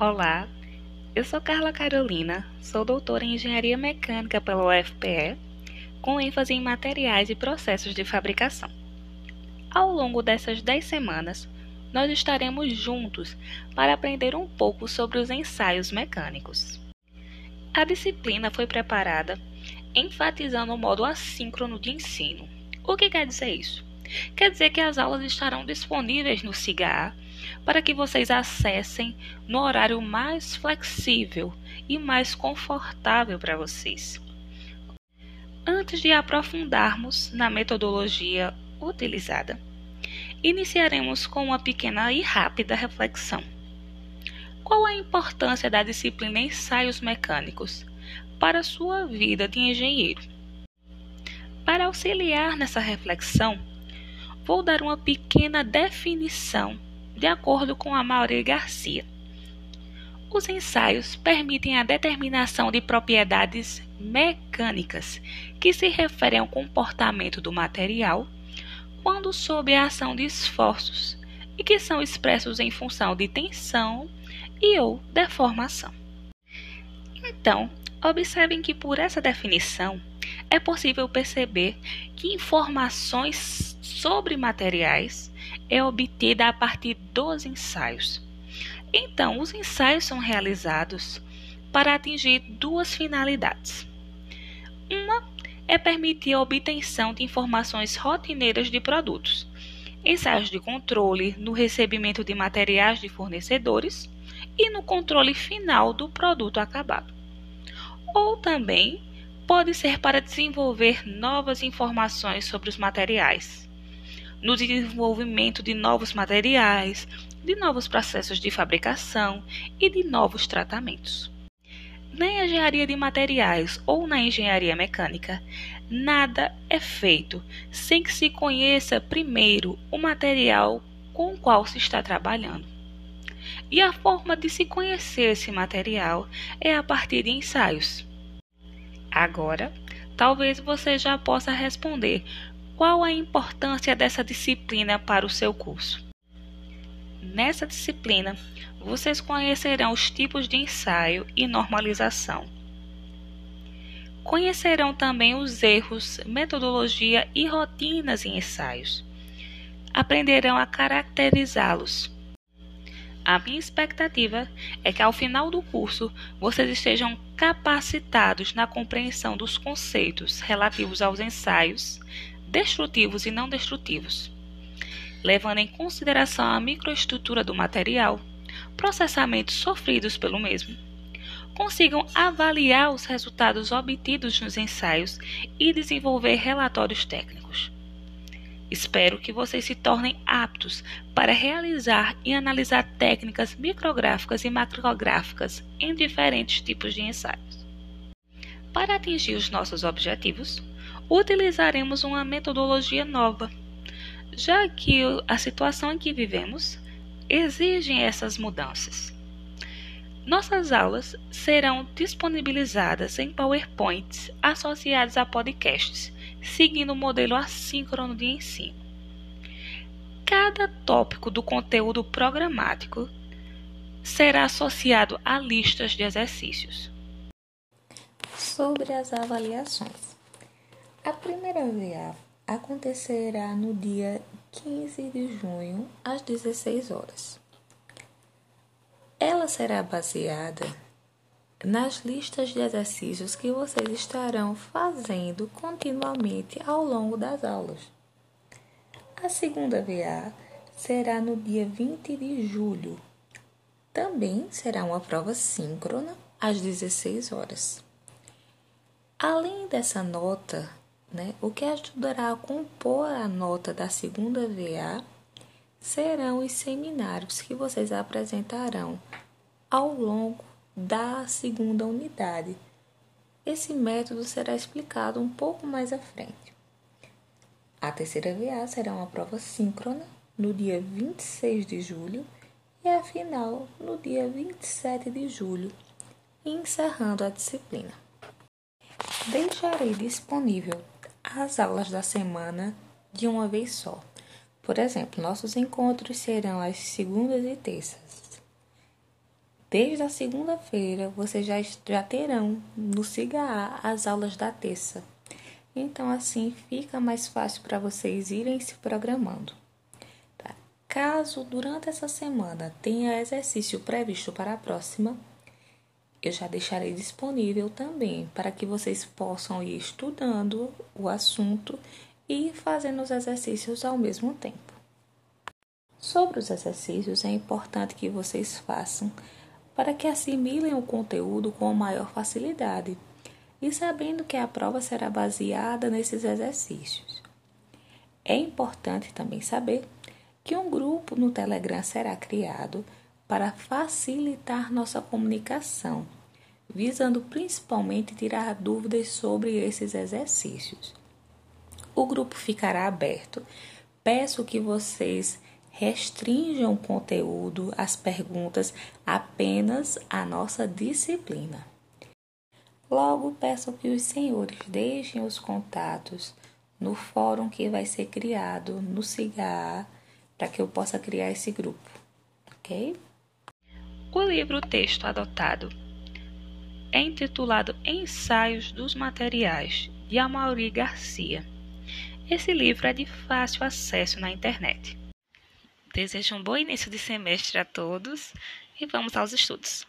Olá, eu sou Carla Carolina, sou doutora em Engenharia Mecânica pela UFPE, com ênfase em materiais e processos de fabricação. Ao longo dessas 10 semanas, nós estaremos juntos para aprender um pouco sobre os ensaios mecânicos. A disciplina foi preparada enfatizando o modo assíncrono de ensino. O que quer dizer isso? Quer dizer que as aulas estarão disponíveis no SIGA para que vocês acessem no horário mais flexível e mais confortável para vocês. Antes de aprofundarmos na metodologia utilizada, iniciaremos com uma pequena e rápida reflexão. Qual a importância da disciplina Ensaios Mecânicos para a sua vida de engenheiro? Para auxiliar nessa reflexão, vou dar uma pequena definição de acordo com a Mauri Garcia. Os ensaios permitem a determinação de propriedades mecânicas que se referem ao comportamento do material quando sob a ação de esforços e que são expressos em função de tensão e ou deformação. Então, observem que por essa definição é possível perceber que informações sobre materiais é obtida a partir dos ensaios. Então, os ensaios são realizados para atingir duas finalidades. Uma é permitir a obtenção de informações rotineiras de produtos, ensaios de controle no recebimento de materiais de fornecedores e no controle final do produto acabado. Ou também pode ser para desenvolver novas informações sobre os materiais, no desenvolvimento de novos materiais, de novos processos de fabricação e de novos tratamentos. Na engenharia de materiais ou na engenharia mecânica, nada é feito sem que se conheça primeiro o material com o qual se está trabalhando. E a forma de se conhecer esse material é a partir de ensaios. Agora, talvez você já possa responder qual a importância dessa disciplina para o seu curso? Nessa disciplina, vocês conhecerão os tipos de ensaio e normalização. Conhecerão também os erros, metodologia e rotinas em ensaios. Aprenderão a caracterizá-los. A minha expectativa é que ao final do curso vocês estejam capacitados na compreensão dos conceitos relativos aos ensaios, destrutivos e não destrutivos, levando em consideração a microestrutura do material, processamentos sofridos pelo mesmo. Consigam avaliar os resultados obtidos nos ensaios e desenvolver relatórios técnicos. Espero que vocês se tornem aptos para realizar e analisar técnicas micrográficas e macrográficas em diferentes tipos de ensaios. Para atingir os nossos objetivos, utilizaremos uma metodologia nova, já que a situação em que vivemos exige essas mudanças. Nossas aulas serão disponibilizadas em PowerPoints associados a podcasts, seguindo o modelo assíncrono de ensino. Cada tópico do conteúdo programático será associado a listas de exercícios. Sobre as avaliações. A primeira VA acontecerá no dia 15 de junho, às 16 horas. Ela será baseada nas listas de exercícios que vocês estarão fazendo continuamente ao longo das aulas. A segunda VA será no dia 20 de julho. Também será uma prova síncrona às 16 horas. Além dessa nota, né? O que ajudará a compor a nota da segunda VA serão os seminários que vocês apresentarão ao longo da segunda unidade. Esse método será explicado um pouco mais à frente. A terceira VA será uma prova síncrona no dia 26 de julho e a final no dia 27 de julho, encerrando a disciplina. Deixarei disponível as aulas da semana de uma vez só. Por exemplo, nossos encontros serão às segundas e terças, Desde a segunda-feira, vocês já, já terão no SIGA as aulas da terça. Então, assim fica mais fácil para vocês irem se programando. Tá? Caso durante essa semana tenha exercício previsto para a próxima, eu já deixarei disponível também para que vocês possam ir estudando o assunto e fazendo os exercícios ao mesmo tempo. Sobre os exercícios, é importante que vocês façam para que assimilem o conteúdo com maior facilidade e sabendo que a prova será baseada nesses exercícios. É importante também saber que um grupo no Telegram será criado para facilitar nossa comunicação, visando principalmente tirar dúvidas sobre esses exercícios. O grupo ficará aberto. Peço que vocês restringam o conteúdo, as perguntas apenas à nossa disciplina. Logo, peço que os senhores deixem os contatos no fórum que vai ser criado no CIGA para que eu possa criar esse grupo, ok? O livro texto adotado é intitulado Ensaios dos Materiais, de Amaury Garcia. Esse livro é de fácil acesso na internet. Desejo um bom início de semestre a todos e vamos aos estudos.